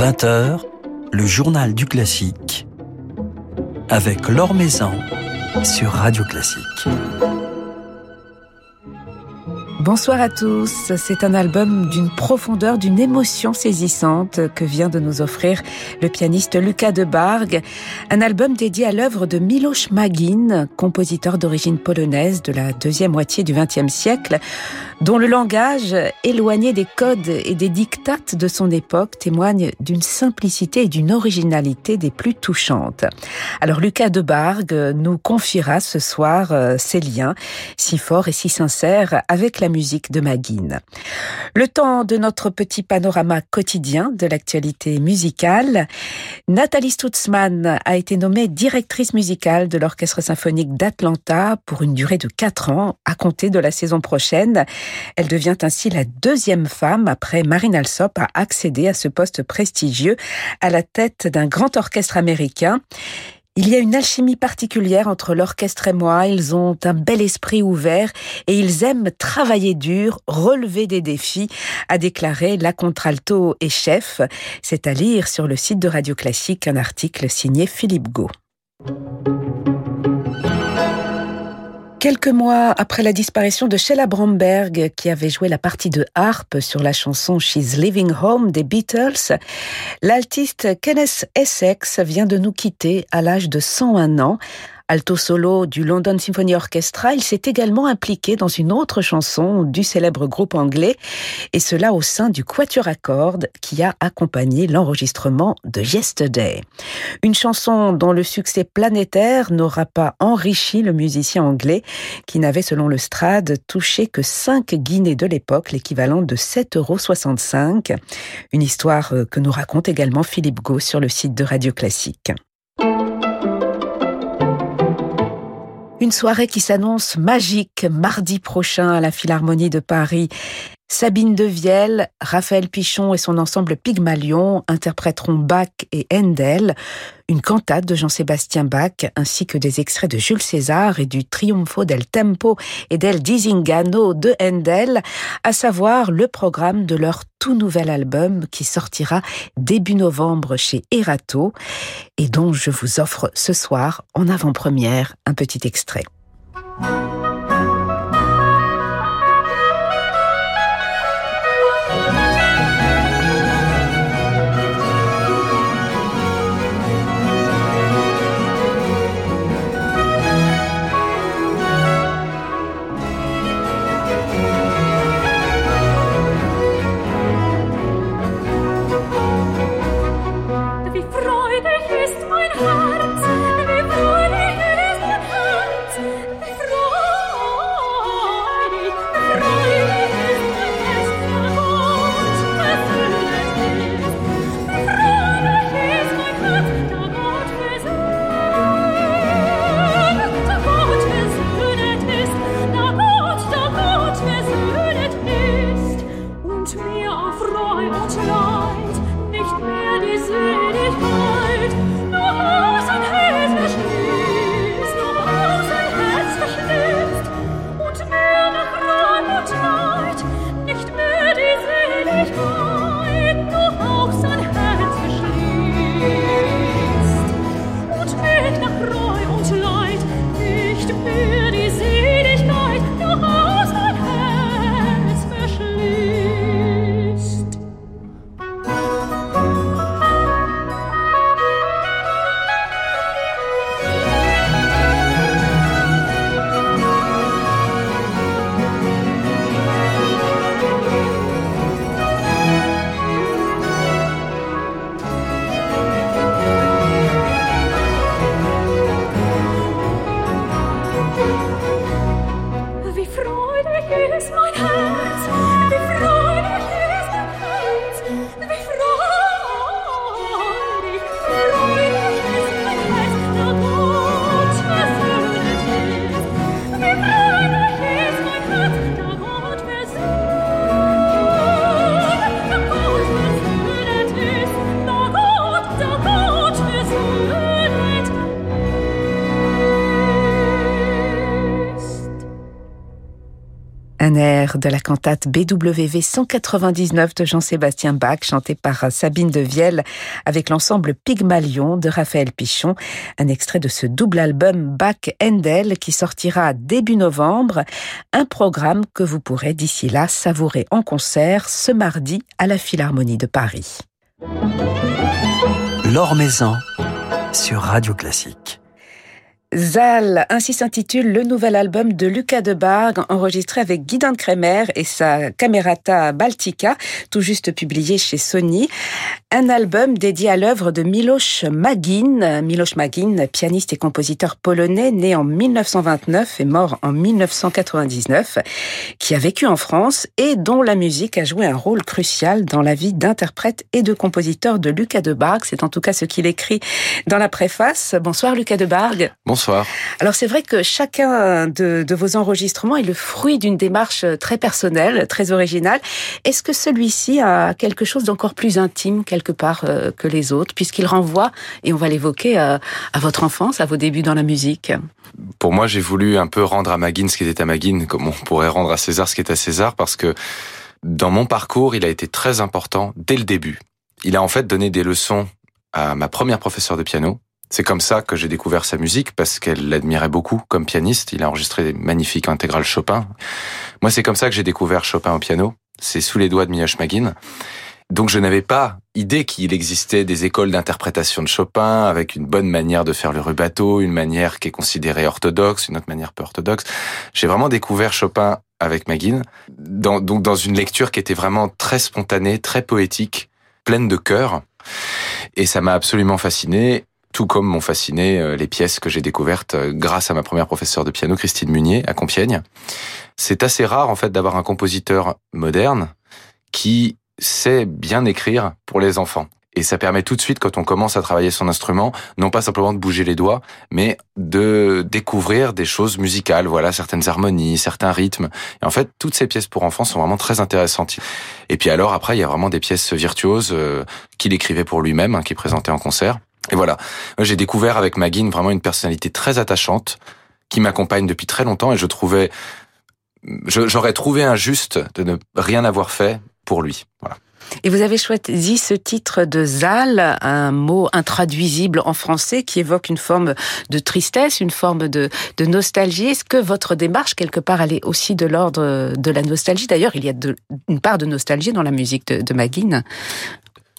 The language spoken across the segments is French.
20h, le journal du classique avec Laure Maison sur Radio Classique. Bonsoir à tous. C'est un album d'une profondeur, d'une émotion saisissante que vient de nous offrir le pianiste Lucas de Bargue. Un album dédié à l'œuvre de Miloš Magin, compositeur d'origine polonaise de la deuxième moitié du XXe siècle, dont le langage, éloigné des codes et des dictates de son époque, témoigne d'une simplicité et d'une originalité des plus touchantes. Alors Lucas de Bargue nous confiera ce soir euh, ses liens si forts et si sincères avec la musique de Maguine. Le temps de notre petit panorama quotidien de l'actualité musicale. Nathalie Stutzmann a été nommée directrice musicale de l'Orchestre symphonique d'Atlanta pour une durée de quatre ans à compter de la saison prochaine. Elle devient ainsi la deuxième femme après Marine Alsop à accéder à ce poste prestigieux à la tête d'un grand orchestre américain. Il y a une alchimie particulière entre l'orchestre et moi, ils ont un bel esprit ouvert et ils aiment travailler dur, relever des défis, a déclaré la contralto et chef. C'est à lire sur le site de Radio Classique un article signé Philippe Gau. Quelques mois après la disparition de Sheila Bromberg, qui avait joué la partie de harpe sur la chanson She's Living Home des Beatles, l'altiste Kenneth Essex vient de nous quitter à l'âge de 101 ans alto solo du London Symphony Orchestra, il s'est également impliqué dans une autre chanson du célèbre groupe anglais, et cela au sein du Quatuor à cordes qui a accompagné l'enregistrement de Yesterday. Une chanson dont le succès planétaire n'aura pas enrichi le musicien anglais, qui n'avait selon le Strad touché que 5 guinées de l'époque, l'équivalent de 7,65 euros. Une histoire que nous raconte également Philippe Gau sur le site de Radio Classique. Une soirée qui s'annonce magique mardi prochain à la Philharmonie de Paris. Sabine Devielle, Raphaël Pichon et son ensemble Pygmalion interpréteront Bach et Handel, une cantate de Jean-Sébastien Bach, ainsi que des extraits de Jules César et du Triunfo del Tempo et del Disingano de Handel, à savoir le programme de leur tout nouvel album qui sortira début novembre chez Erato et dont je vous offre ce soir en avant-première un petit extrait. de la cantate BWV 199 de Jean-Sébastien Bach, chantée par Sabine de Vielle avec l'ensemble Pygmalion de Raphaël Pichon. Un extrait de ce double album Bach Endel qui sortira début novembre. Un programme que vous pourrez d'ici là savourer en concert ce mardi à la Philharmonie de Paris. L'Ormaison sur Radio Classique. Zal, ainsi s'intitule le nouvel album de Lucas de Bargue, enregistré avec Guidon Kremer et sa Camerata Baltica, tout juste publié chez Sony. Un album dédié à l'œuvre de Miloš Magin. Miloš Magin, pianiste et compositeur polonais, né en 1929 et mort en 1999, qui a vécu en France et dont la musique a joué un rôle crucial dans la vie d'interprète et de compositeur de Lucas de Bargue. C'est en tout cas ce qu'il écrit dans la préface. Bonsoir Lucas de Bargue. Bonsoir. Alors c'est vrai que chacun de, de, vos enregistrements est le fruit d'une démarche très personnelle, très originale. Est-ce que celui-ci a quelque chose d'encore plus intime quelque part euh, que les autres, puisqu'il renvoie, et on va l'évoquer, euh, à votre enfance, à vos débuts dans la musique? Pour moi, j'ai voulu un peu rendre à Magin ce qui était à Magin, comme on pourrait rendre à César ce qui est à César, parce que dans mon parcours, il a été très important dès le début. Il a en fait donné des leçons à ma première professeure de piano, c'est comme ça que j'ai découvert sa musique parce qu'elle l'admirait beaucoup comme pianiste. Il a enregistré des magnifiques intégrales Chopin. Moi, c'est comme ça que j'ai découvert Chopin au piano. C'est sous les doigts de Miloš Magin. Donc je n'avais pas idée qu'il existait des écoles d'interprétation de Chopin avec une bonne manière de faire le rubato, une manière qui est considérée orthodoxe, une autre manière peu orthodoxe. J'ai vraiment découvert Chopin avec Magin, dans, donc dans une lecture qui était vraiment très spontanée, très poétique, pleine de cœur. Et ça m'a absolument fasciné tout comme m'ont fasciné euh, les pièces que j'ai découvertes euh, grâce à ma première professeure de piano, Christine Munier, à Compiègne. C'est assez rare, en fait, d'avoir un compositeur moderne qui sait bien écrire pour les enfants. Et ça permet tout de suite, quand on commence à travailler son instrument, non pas simplement de bouger les doigts, mais de découvrir des choses musicales, voilà, certaines harmonies, certains rythmes. Et en fait, toutes ces pièces pour enfants sont vraiment très intéressantes. Et puis alors, après, il y a vraiment des pièces virtuoses euh, qu'il écrivait pour lui-même, hein, qu'il présentait en concert. Et voilà, j'ai découvert avec Magin vraiment une personnalité très attachante qui m'accompagne depuis très longtemps et je trouvais, j'aurais trouvé injuste de ne rien avoir fait pour lui. Voilà. Et vous avez choisi ce titre de Zal, un mot intraduisible en français qui évoque une forme de tristesse, une forme de, de nostalgie. Est-ce que votre démarche, quelque part, elle est aussi de l'ordre de la nostalgie? D'ailleurs, il y a de, une part de nostalgie dans la musique de, de Magin.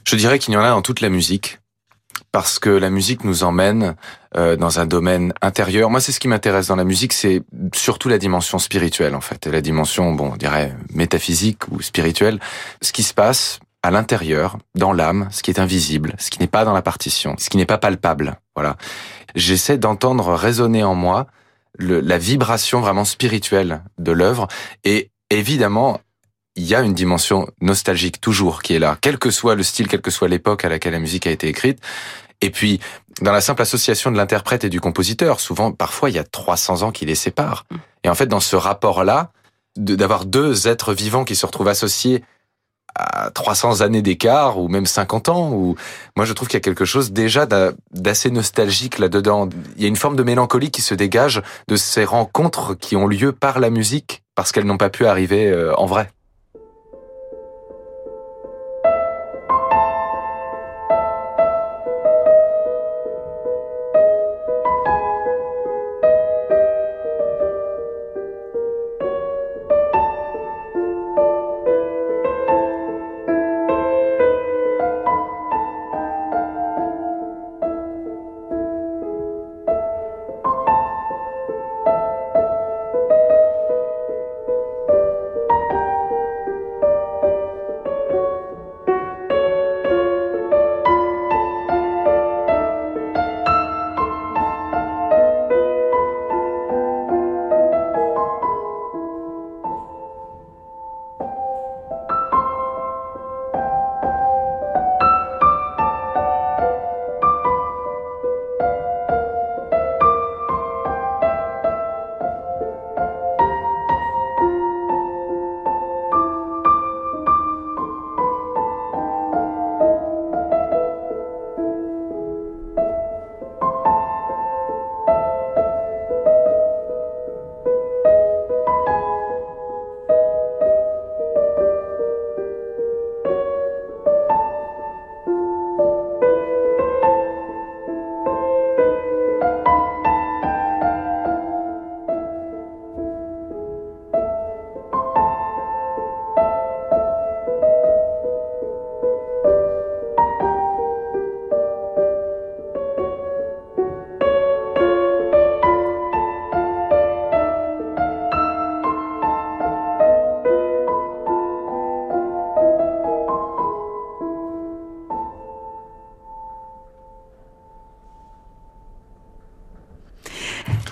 Je dirais qu'il y en a dans toute la musique parce que la musique nous emmène euh, dans un domaine intérieur. Moi, c'est ce qui m'intéresse dans la musique, c'est surtout la dimension spirituelle, en fait, la dimension, bon, on dirait métaphysique ou spirituelle. Ce qui se passe à l'intérieur, dans l'âme, ce qui est invisible, ce qui n'est pas dans la partition, ce qui n'est pas palpable. Voilà. J'essaie d'entendre résonner en moi le, la vibration vraiment spirituelle de l'œuvre, et évidemment, il y a une dimension nostalgique toujours qui est là, quel que soit le style, quelle que soit l'époque à laquelle la musique a été écrite. Et puis, dans la simple association de l'interprète et du compositeur, souvent, parfois, il y a 300 ans qui les séparent. Et en fait, dans ce rapport-là, d'avoir deux êtres vivants qui se retrouvent associés à 300 années d'écart ou même 50 ans ou moi je trouve qu'il y a quelque chose déjà d'assez nostalgique là-dedans. Il y a une forme de mélancolie qui se dégage de ces rencontres qui ont lieu par la musique parce qu'elles n'ont pas pu arriver euh, en vrai.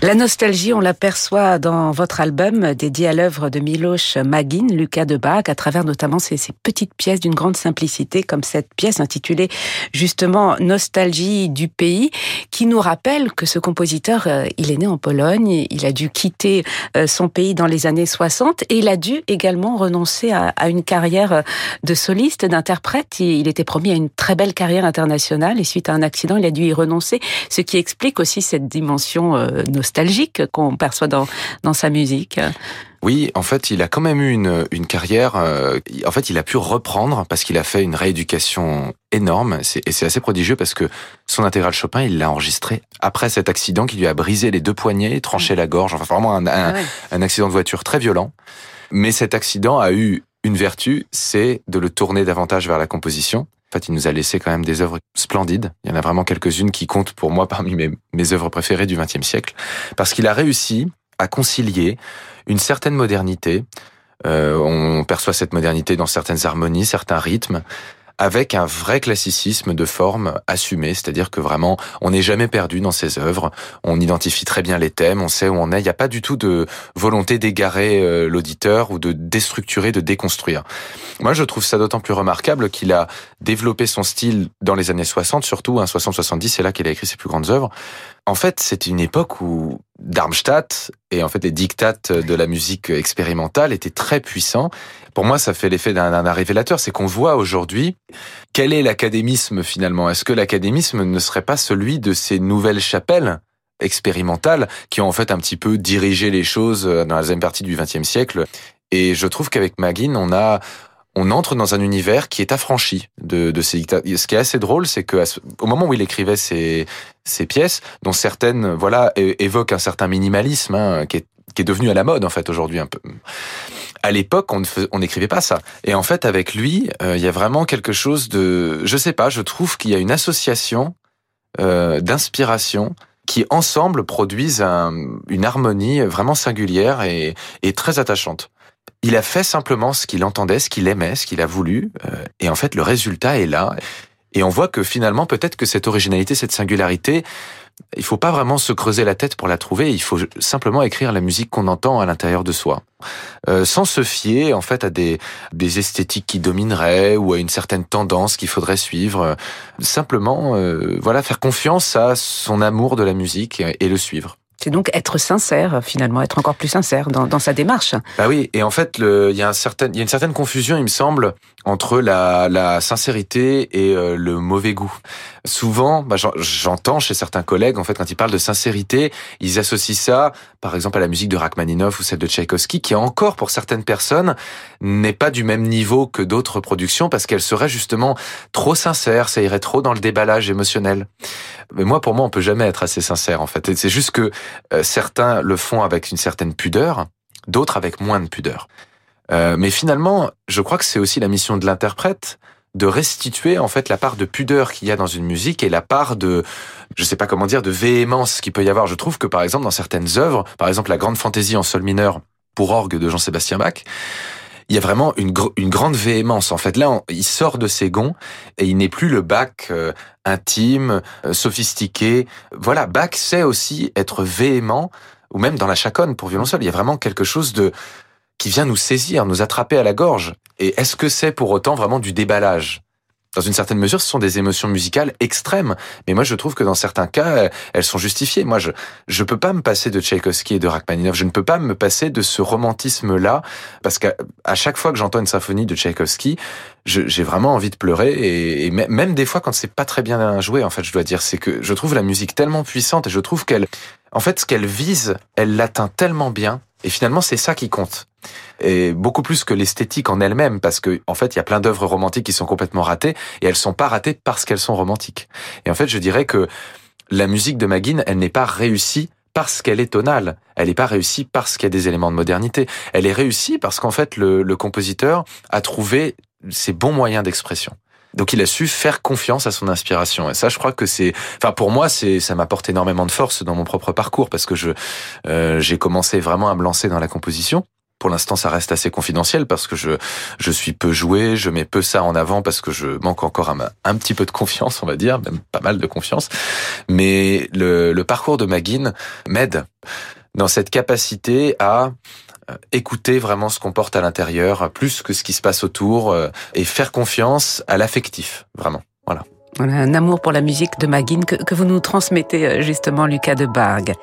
La nostalgie, on l'aperçoit dans votre album dédié à l'œuvre de Miloš Magin, Lucas de Bach, à travers notamment ces, petites pièces d'une grande simplicité, comme cette pièce intitulée justement Nostalgie du pays, qui nous rappelle que ce compositeur, euh, il est né en Pologne, il a dû quitter euh, son pays dans les années 60 et il a dû également renoncer à, à une carrière de soliste, d'interprète. Il était promis à une très belle carrière internationale et suite à un accident, il a dû y renoncer, ce qui explique aussi cette dimension nostalgique nostalgique qu'on perçoit dans, dans sa musique. Oui, en fait, il a quand même eu une, une carrière. Euh, en fait, il a pu reprendre parce qu'il a fait une rééducation énorme. Et c'est assez prodigieux parce que son intégral Chopin, il l'a enregistré après cet accident qui lui a brisé les deux poignets, tranché la gorge. Enfin, vraiment un, un, ah un accident de voiture très violent. Mais cet accident a eu une vertu, c'est de le tourner davantage vers la composition. En fait, il nous a laissé quand même des œuvres splendides. Il y en a vraiment quelques-unes qui comptent pour moi parmi mes, mes œuvres préférées du XXe siècle, parce qu'il a réussi à concilier une certaine modernité. Euh, on perçoit cette modernité dans certaines harmonies, certains rythmes, avec un vrai classicisme de forme assumé, c'est-à-dire que vraiment on n'est jamais perdu dans ses œuvres, on identifie très bien les thèmes, on sait où on est, il n'y a pas du tout de volonté d'égarer euh, l'auditeur ou de déstructurer, de déconstruire. Moi je trouve ça d'autant plus remarquable qu'il a développé son style dans les années 60, surtout, hein, 60-70, c'est là qu'il a écrit ses plus grandes œuvres. En fait, c'est une époque où Darmstadt et en fait les dictates de la musique expérimentale étaient très puissants. Pour moi, ça fait l'effet d'un révélateur, c'est qu'on voit aujourd'hui quel est l'académisme finalement. Est-ce que l'académisme ne serait pas celui de ces nouvelles chapelles expérimentales qui ont en fait un petit peu dirigé les choses dans la deuxième partie du XXe siècle? Et je trouve qu'avec Magin, on a on entre dans un univers qui est affranchi de, de ces. Ce qui est assez drôle, c'est que au moment où il écrivait ces pièces, dont certaines, voilà, évoquent un certain minimalisme hein, qui, est, qui est devenu à la mode en fait aujourd'hui un peu. À l'époque, on n'écrivait pas ça. Et en fait, avec lui, euh, il y a vraiment quelque chose de, je sais pas, je trouve qu'il y a une association euh, d'inspiration qui ensemble produisent un, une harmonie vraiment singulière et, et très attachante. Il a fait simplement ce qu'il entendait, ce qu'il aimait, ce qu'il a voulu, euh, et en fait le résultat est là. Et on voit que finalement peut-être que cette originalité, cette singularité, il faut pas vraiment se creuser la tête pour la trouver. Il faut simplement écrire la musique qu'on entend à l'intérieur de soi, euh, sans se fier en fait à des des esthétiques qui domineraient ou à une certaine tendance qu'il faudrait suivre. Simplement, euh, voilà, faire confiance à son amour de la musique et le suivre. C'est donc être sincère, finalement, être encore plus sincère dans, dans sa démarche. Bah oui, et en fait, il y a un certain, y a une certaine confusion, il me semble, entre la, la sincérité et euh, le mauvais goût. Souvent, bah, j'entends chez certains collègues, en fait, quand ils parlent de sincérité, ils associent ça, par exemple, à la musique de Rachmaninoff ou celle de Tchaïkovski, qui encore, pour certaines personnes, n'est pas du même niveau que d'autres productions, parce qu'elle serait justement trop sincère, ça irait trop dans le déballage émotionnel. Mais moi, pour moi, on peut jamais être assez sincère, en fait. C'est juste que euh, certains le font avec une certaine pudeur, d'autres avec moins de pudeur. Euh, mais finalement, je crois que c'est aussi la mission de l'interprète de restituer en fait la part de pudeur qu'il y a dans une musique et la part de je sais pas comment dire de véhémence qu'il peut y avoir. Je trouve que par exemple dans certaines œuvres, par exemple la grande fantaisie en sol mineur pour orgue de Jean-Sébastien Bach, il y a vraiment une, grande véhémence. En fait, là, il sort de ses gonds et il n'est plus le Bach euh, intime, euh, sophistiqué. Voilà, Bach sait aussi être véhément, ou même dans la chaconne pour violoncelle. Il y a vraiment quelque chose de qui vient nous saisir, nous attraper à la gorge. Et est-ce que c'est pour autant vraiment du déballage? Dans une certaine mesure, ce sont des émotions musicales extrêmes. Mais moi, je trouve que dans certains cas, elles sont justifiées. Moi, je je peux pas me passer de Tchaïkovski et de Rachmaninoff. Je ne peux pas me passer de ce romantisme-là, parce qu'à chaque fois que j'entends une symphonie de Tchaïkovski, j'ai vraiment envie de pleurer. Et, et, même des fois, quand c'est pas très bien joué, en fait, je dois dire, c'est que je trouve la musique tellement puissante et je trouve qu'elle, en fait, ce qu'elle vise, elle l'atteint tellement bien. Et finalement, c'est ça qui compte et beaucoup plus que l'esthétique en elle-même, parce que en fait, il y a plein d'œuvres romantiques qui sont complètement ratées, et elles sont pas ratées parce qu'elles sont romantiques. Et en fait, je dirais que la musique de Magin, elle n'est pas réussie parce qu'elle est tonale. Elle n'est pas réussie parce qu'il y a des éléments de modernité. Elle est réussie parce qu'en fait, le, le compositeur a trouvé ses bons moyens d'expression. Donc il a su faire confiance à son inspiration. Et ça, je crois que c'est, enfin pour moi, c'est, ça m'apporte énormément de force dans mon propre parcours parce que je, euh, j'ai commencé vraiment à me lancer dans la composition. pour l'instant, ça reste assez confidentiel parce que je je suis peu joué, je mets peu ça en avant parce que je manque encore un, un petit peu de confiance, on va dire, même pas mal de confiance. Mais le, le parcours de Magin m'aide dans cette capacité à écouter vraiment ce qu'on porte à l'intérieur, plus que ce qui se passe autour, euh, et faire confiance à l'affectif, vraiment. Voilà. Un amour pour la musique de Magin que, que vous nous transmettez euh, justement, Lucas de Bargue.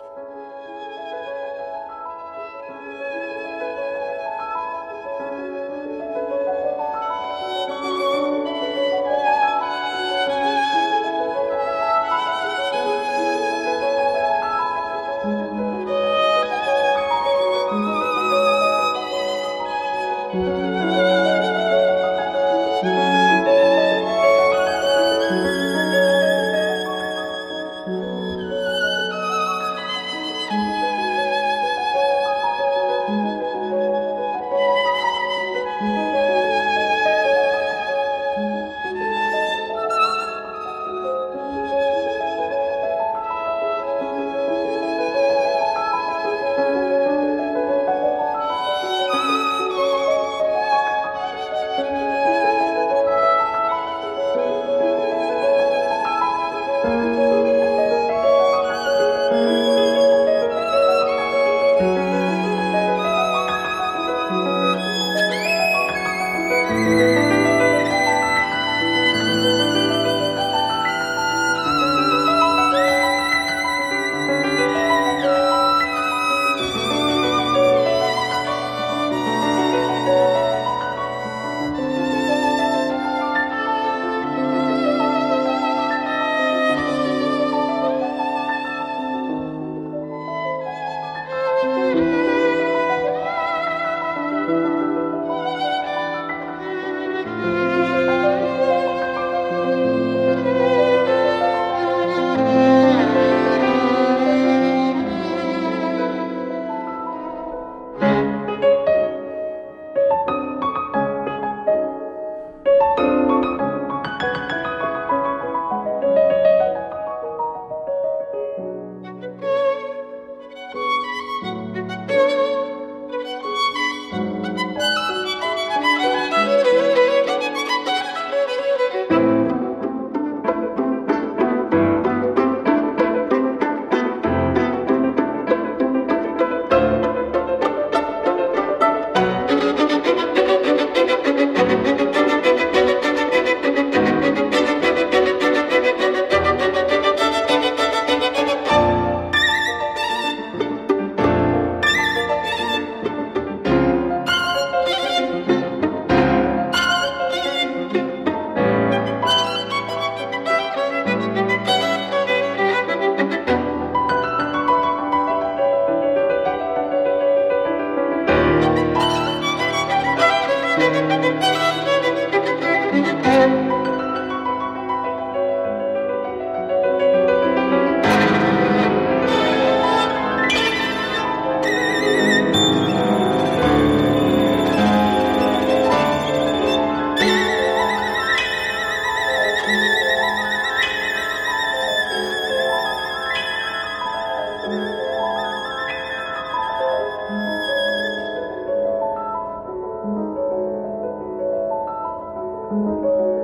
Thank you.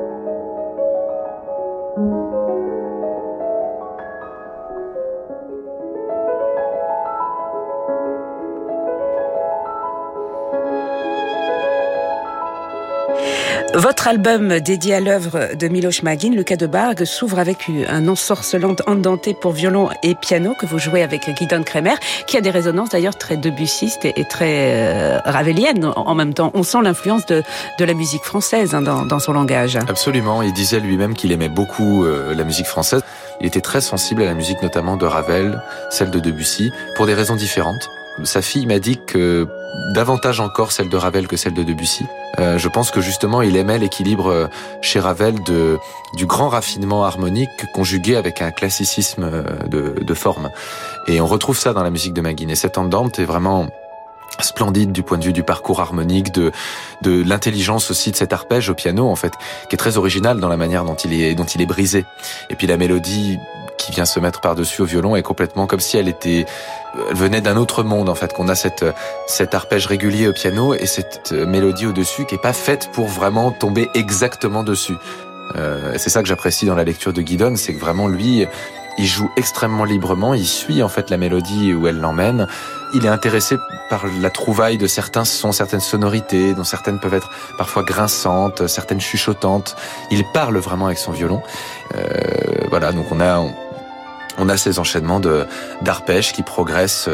Votre album dédié à l'œuvre de Miloš Magin, Le cas de Bargue, s'ouvre avec un ensorcelant andenté pour violon et piano que vous jouez avec Guidon Kremer, qui a des résonances d'ailleurs très debussyistes et, très euh, en même temps. On sent l'influence de, de la musique française hein, dans, dans, son langage. Absolument. Il disait lui-même qu'il aimait beaucoup euh, la musique française. Il était très sensible à la musique notamment de Ravel, celle de Debussy, pour des raisons différentes. Sa fille m'a dit que davantage encore celle de Ravel que celle de Debussy. Euh, je pense que justement il aimait l'équilibre euh, chez Ravel de du grand raffinement harmonique conjugué avec un classicisme euh, de, de forme. Et on retrouve ça dans la musique de Magin. Et cette andante est vraiment splendide du point de vue du parcours harmonique, de de l'intelligence aussi de cet arpège au piano en fait, qui est très original dans la manière dont il est dont il est brisé. Et puis la mélodie qui vient se mettre par-dessus au violon est complètement comme si elle était elle venait d'un autre monde en fait, qu'on a cette cet arpège régulier au piano et cette mélodie au dessus qui est pas faite pour vraiment tomber exactement dessus. Euh, c'est ça que j'apprécie dans la lecture de Guidon, c'est que vraiment lui, il joue extrêmement librement, il suit en fait la mélodie où elle l'emmène. Il est intéressé par la trouvaille de certains sons, certaines sonorités, dont certaines peuvent être parfois grinçantes, certaines chuchotantes. Il parle vraiment avec son violon. Euh, voilà, donc on a a ces enchaînements de d'arpèges qui progressent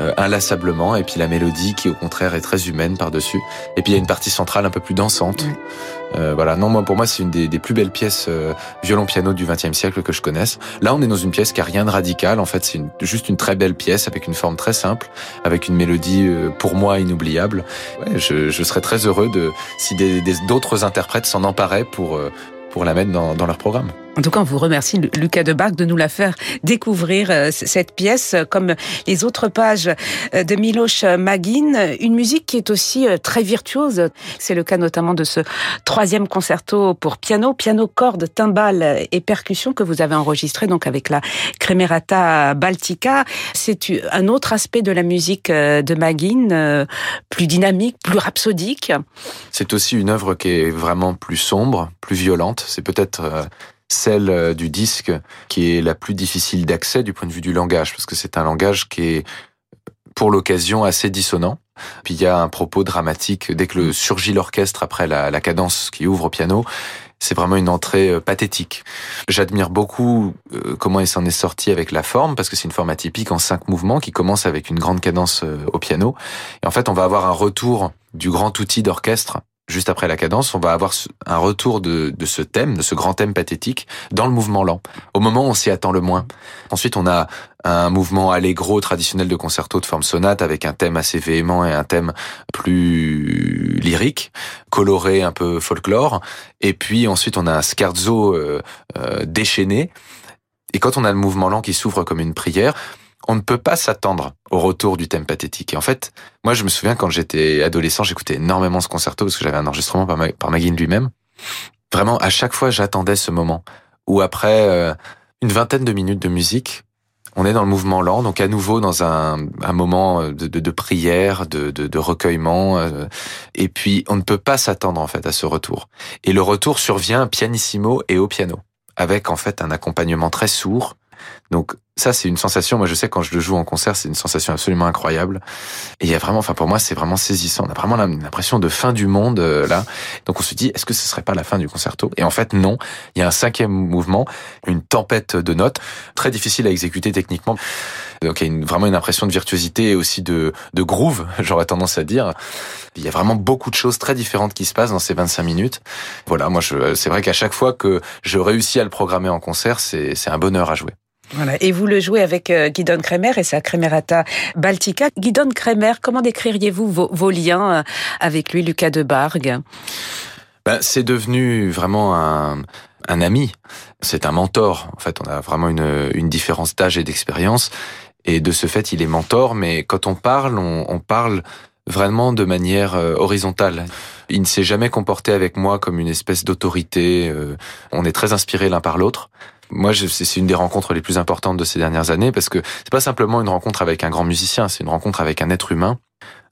euh, inlassablement et puis la mélodie qui au contraire est très humaine par dessus et puis il y a une partie centrale un peu plus dansante. Euh, voilà. Non moi pour moi c'est une des, des, plus belles pièces euh, violon piano du XXe siècle que je connaisse. Là on est dans une pièce qui a rien de radical. En fait c'est juste une très belle pièce avec une forme très simple avec une mélodie euh, pour moi inoubliable. Ouais, je, je serais très heureux de si d'autres interprètes s'en emparaient pour pour la mettre dans, dans leur programme en tout cas, on vous remercie, Lucas Debargue, de nous la faire découvrir, euh, cette pièce, euh, comme les autres pages euh, de Miloš Magin. Une musique qui est aussi très virtuose. C'est le cas notamment de ce troisième concerto pour piano, piano, corde, timbales et percussions que vous avez enregistré donc avec la Cremerata Baltica. C'est un autre aspect de la musique de Magin, plus dynamique, plus rhapsodique. C'est aussi une œuvre qui est vraiment plus sombre, plus violente. C'est peut-être celle euh, du disque qui est la plus difficile d'accès du point de vue du langage, parce que c'est un langage qui est pour l'occasion assez dissonant. Puis il y a un propos dramatique dès que le surgit l'orchestre après la, la, cadence qui ouvre au piano. C'est vraiment une entrée euh, pathétique. J'admire beaucoup euh, comment il s'en est sorti avec la forme, parce que c'est une forme atypique en cinq mouvements qui commence avec une grande cadence au piano. Et en fait, on va avoir un retour du grand outil d'orchestre juste après la cadence, on va avoir un retour de, de, ce thème, de ce grand thème pathétique, dans le mouvement lent, au moment où on s'y attend le moins. Ensuite, on a un mouvement allegro traditionnel de concerto de forme sonate avec un thème assez véhément et un thème plus lyrique, coloré, un peu folklore. Et puis ensuite, on a un scherzo euh, euh, déchaîné. Et quand on a le mouvement lent qui s'ouvre comme une prière, on ne peut pas s'attendre au retour du thème pathétique. Et en fait, moi, je me souviens quand j'étais adolescent, j'écoutais énormément ce concerto parce que j'avais un enregistrement par, Magin lui-même. Vraiment, à chaque fois, j'attendais ce moment où après euh, une vingtaine de minutes de musique, on est dans le mouvement lent, donc à nouveau dans un, moment de, de, prière, de recueillement, euh, et puis on ne peut pas s'attendre en fait à ce retour. Et le retour survient pianissimo et au piano, avec en fait un accompagnement très sourd. Donc ça, c'est une sensation. Moi, je sais quand je le joue en concert, c'est une sensation absolument incroyable. Et il y a vraiment, enfin pour moi, c'est vraiment saisissant. On a vraiment l'impression de fin du monde euh, là. Donc on se dit, est-ce que ce serait pas la fin du concerto? Et en fait, non. Il y a un cinquième mouvement, une tempête de notes, très difficile à exécuter techniquement. Donc il y a vraiment une impression de virtuosité et aussi de, de groove, j'aurais tendance à dire. Il y a vraiment beaucoup de choses très différentes qui se passent dans ces 25 minutes. Voilà, moi, c'est vrai qu'à chaque fois que je réussis à le programmer en concert, c'est un bonheur à jouer. Voilà. Et vous le jouez avec euh, Guidon Kremer et sa Kremerata Baltica. Guidon Kremer, comment décririez-vous vos, vos, liens euh, avec lui, Lucas de Bargue ben, C'est devenu vraiment un, un ami. C'est un mentor. En fait, on a vraiment une, une différence d'âge et d'expérience. Et de ce fait, il est mentor. Mais quand on parle, on, on parle vraiment de manière euh, horizontale. Il ne s'est jamais comporté avec moi comme une espèce d'autorité. On est très inspirés l'un par l'autre. Moi, c'est une des rencontres les plus importantes de ces dernières années parce que c'est pas simplement une rencontre avec un grand musicien, c'est une rencontre avec un être humain,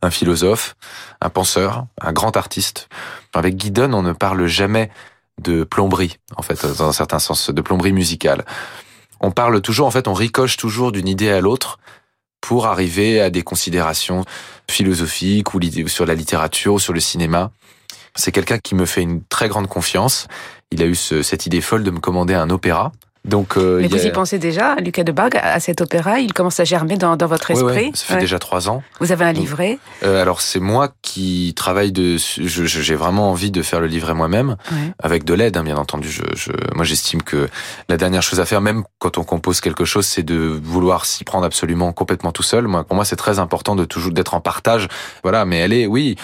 un philosophe, un penseur, un grand artiste. Avec Guidon, on ne parle jamais de plomberie, en fait, dans un certain sens, de plomberie musicale. On parle toujours, en fait, on ricoche toujours d'une idée à l'autre pour arriver à des considérations philosophiques ou sur la littérature ou sur le cinéma. C'est quelqu'un qui me fait une très grande confiance. Il a eu ce, cette idée folle de me commander un opéra donc, euh, Mais vous y pensez déjà, Lucas de Bargue, à cet opéra Il commence à germer dans, dans votre esprit oui, Ça fait déjà trois ans. Vous avez un livret euh, Alors, c'est moi qui travaille de... J'ai vraiment envie de faire le livret moi-même, avec de l'aide, hein, bien entendu. Je, je, moi, j'estime que la dernière chose à faire, même quand on compose quelque chose, c'est de vouloir s'y prendre absolument complètement tout seul. Moi, pour moi, c'est très important de toujours d'être en partage. Voilà, mais elle est, oui,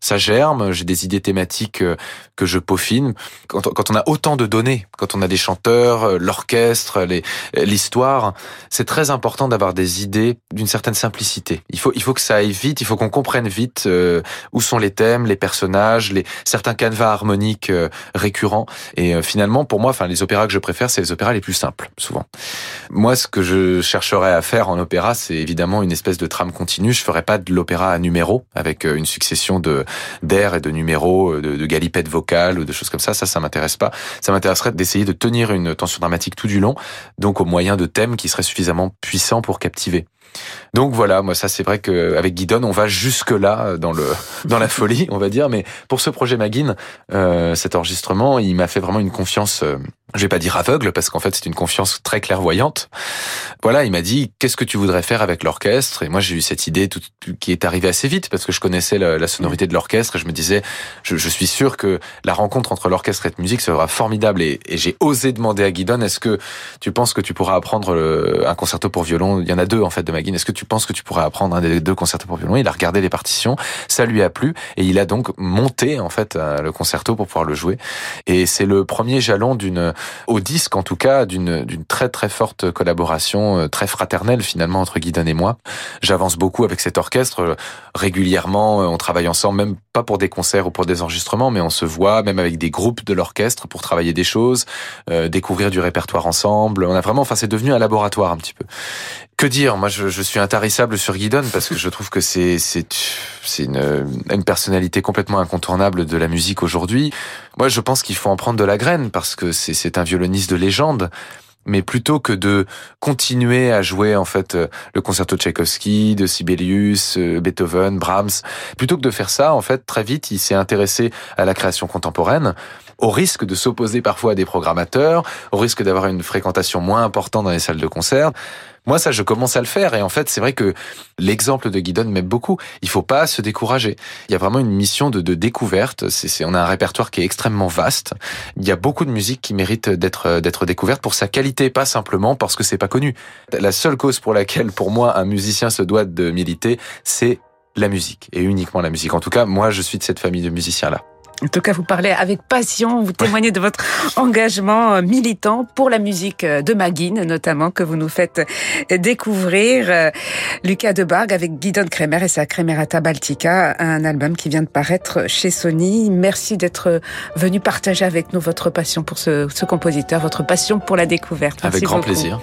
ça germe. J'ai des idées thématiques euh, que je peaufine. Quand, quand on a autant de données, quand on a des chanteurs, l'orchestre, l'orchestre, l'histoire. C'est très important d'avoir des idées d'une certaine simplicité. Il faut, il faut que ça aille vite, il faut qu'on comprenne vite euh, où sont les thèmes, les personnages, les certains canevas harmoniques euh, récurrents. Et euh, finalement, pour moi, enfin, les opéras que je préfère, c'est les opéras les plus simples, souvent. Moi, ce que je chercherais à faire en opéra, c'est évidemment une espèce de trame continue. Je ferais pas de l'opéra à numéros avec une succession de d'airs et de numéros, de, de galipettes vocales ou de choses comme ça. Ça, ça m'intéresse pas. Ça m'intéresserait d'essayer de tenir une tension dramatique tout du long, donc au moyen de thèmes qui seraient suffisamment puissants pour captiver. Donc voilà, moi ça c'est vrai qu'avec Guidon on va jusque là dans le dans la folie, on va dire. Mais pour ce projet Magin, euh, cet enregistrement, il m'a fait vraiment une confiance. Je vais pas dire aveugle parce qu'en fait c'est une confiance très clairvoyante. Voilà, il m'a dit qu'est-ce que tu voudrais faire avec l'orchestre? Et moi j'ai eu cette idée qui est arrivée assez vite parce que je connaissais la, sonorité de l'orchestre et je me disais je, suis sûr que la rencontre entre l'orchestre et la musique sera formidable. Et, j'ai osé demander à Guidon est-ce que tu penses que tu pourras apprendre un concerto pour violon? Il y en a deux en fait de Magin. Est-ce que tu penses que tu pourrais apprendre un des deux concertos pour violon? Il a regardé les partitions, ça lui a plu et il a donc monté en fait euh, le concerto pour pouvoir le jouer. Et c'est le premier jalon d'une au disque en tout cas, d'une très très forte collaboration, euh, très fraternelle finalement entre Guidon et moi. J'avance beaucoup avec cet orchestre euh, régulièrement. Euh, on travaille ensemble, même pas pour des concerts ou pour des enregistrements, mais on se voit même avec des groupes de l'orchestre pour travailler des choses, découvrir du répertoire ensemble. On a vraiment, enfin, c'est devenu un laboratoire un petit peu. Que dire? Moi, je, je, suis intarissable sur Guidon parce que je trouve que c'est c'est c'est une, une personnalité complètement incontournable de la musique aujourd'hui. Moi, je pense qu'il faut en prendre de la graine parce que c'est c'est un violoniste de légende mais plutôt que de continuer à jouer en fait euh, le concerto de Tchaïkovski, de Sibelius, euh, Beethoven, Brahms, plutôt que de faire ça, en fait, très vite, il s'est intéressé à la création contemporaine au risque de s'opposer parfois à des programmateurs, au risque d'avoir une fréquentation moins importante dans les salles de concert. Moi, ça, je commence à le faire. Et en fait, c'est vrai que l'exemple de Guidon m'aime beaucoup. Il faut pas se décourager. Il y a vraiment une mission de, découverte. C'est, on a un répertoire qui est extrêmement vaste. Il y a beaucoup de musique qui mérite d'être, d'être découverte pour sa qualité, pas simplement parce que c'est pas connu. La seule cause pour laquelle, pour moi, un musicien se doit de militer, c'est la musique. Et uniquement la musique. En tout cas, moi, je suis de cette famille de musiciens-là. En tout cas, vous parlez avec passion, vous témoignez de votre engagement euh, militant pour la musique euh, de Maguine, notamment, que vous nous faites euh, découvrir. Lucas Debargue avec Guidon Kremer et sa Kremerata Baltica, un album qui vient de paraître chez Sony. Merci d'être venu partager avec nous votre passion pour ce, ce compositeur, votre passion pour la découverte. avec grand plaisir.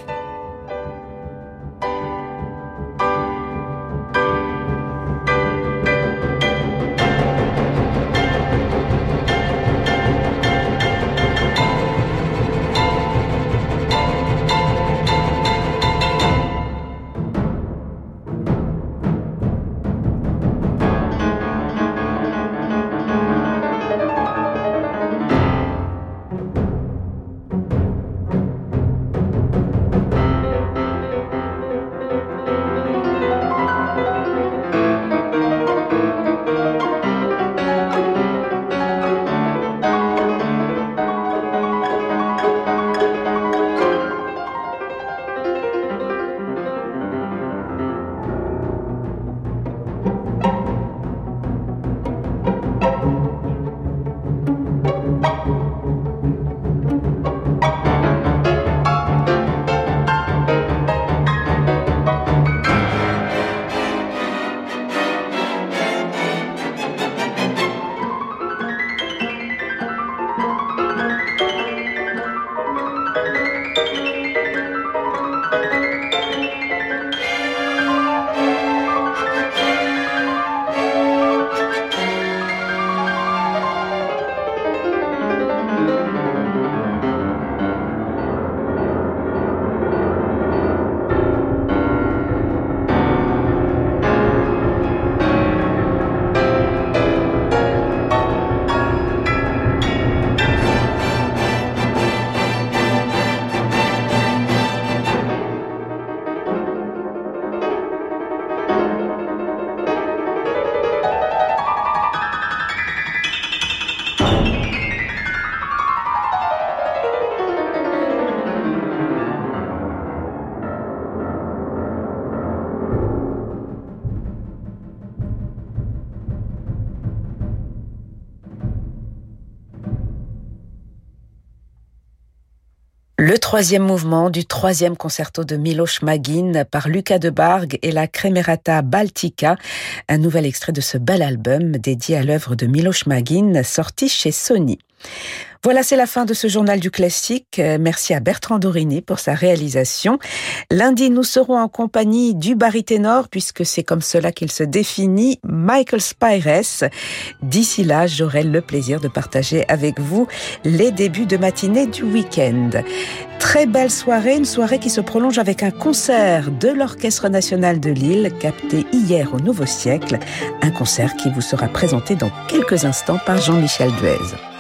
Le troisième mouvement du troisième concerto de Miloš Magin par Lucas de Barg et la Cremerata Baltica, un nouvel extrait de ce bel album dédié à l'œuvre de Miloš Magin sorti chez Sony. Voilà, c'est la fin de ce journal du classique. Euh, merci à Bertrand Dorini pour sa réalisation. Lundi, nous serons en compagnie du baryténor, puisque c'est comme cela qu'il se définit, Michael Spires. D'ici là, j'aurai le plaisir de partager avec vous les débuts de matinée du week-end. Très belle soirée, une soirée qui se prolonge avec un concert de l'Orchestre national de Lille, capté hier au Nouveau Siècle, un concert qui vous sera présenté dans quelques instants par Jean-Michel Duez.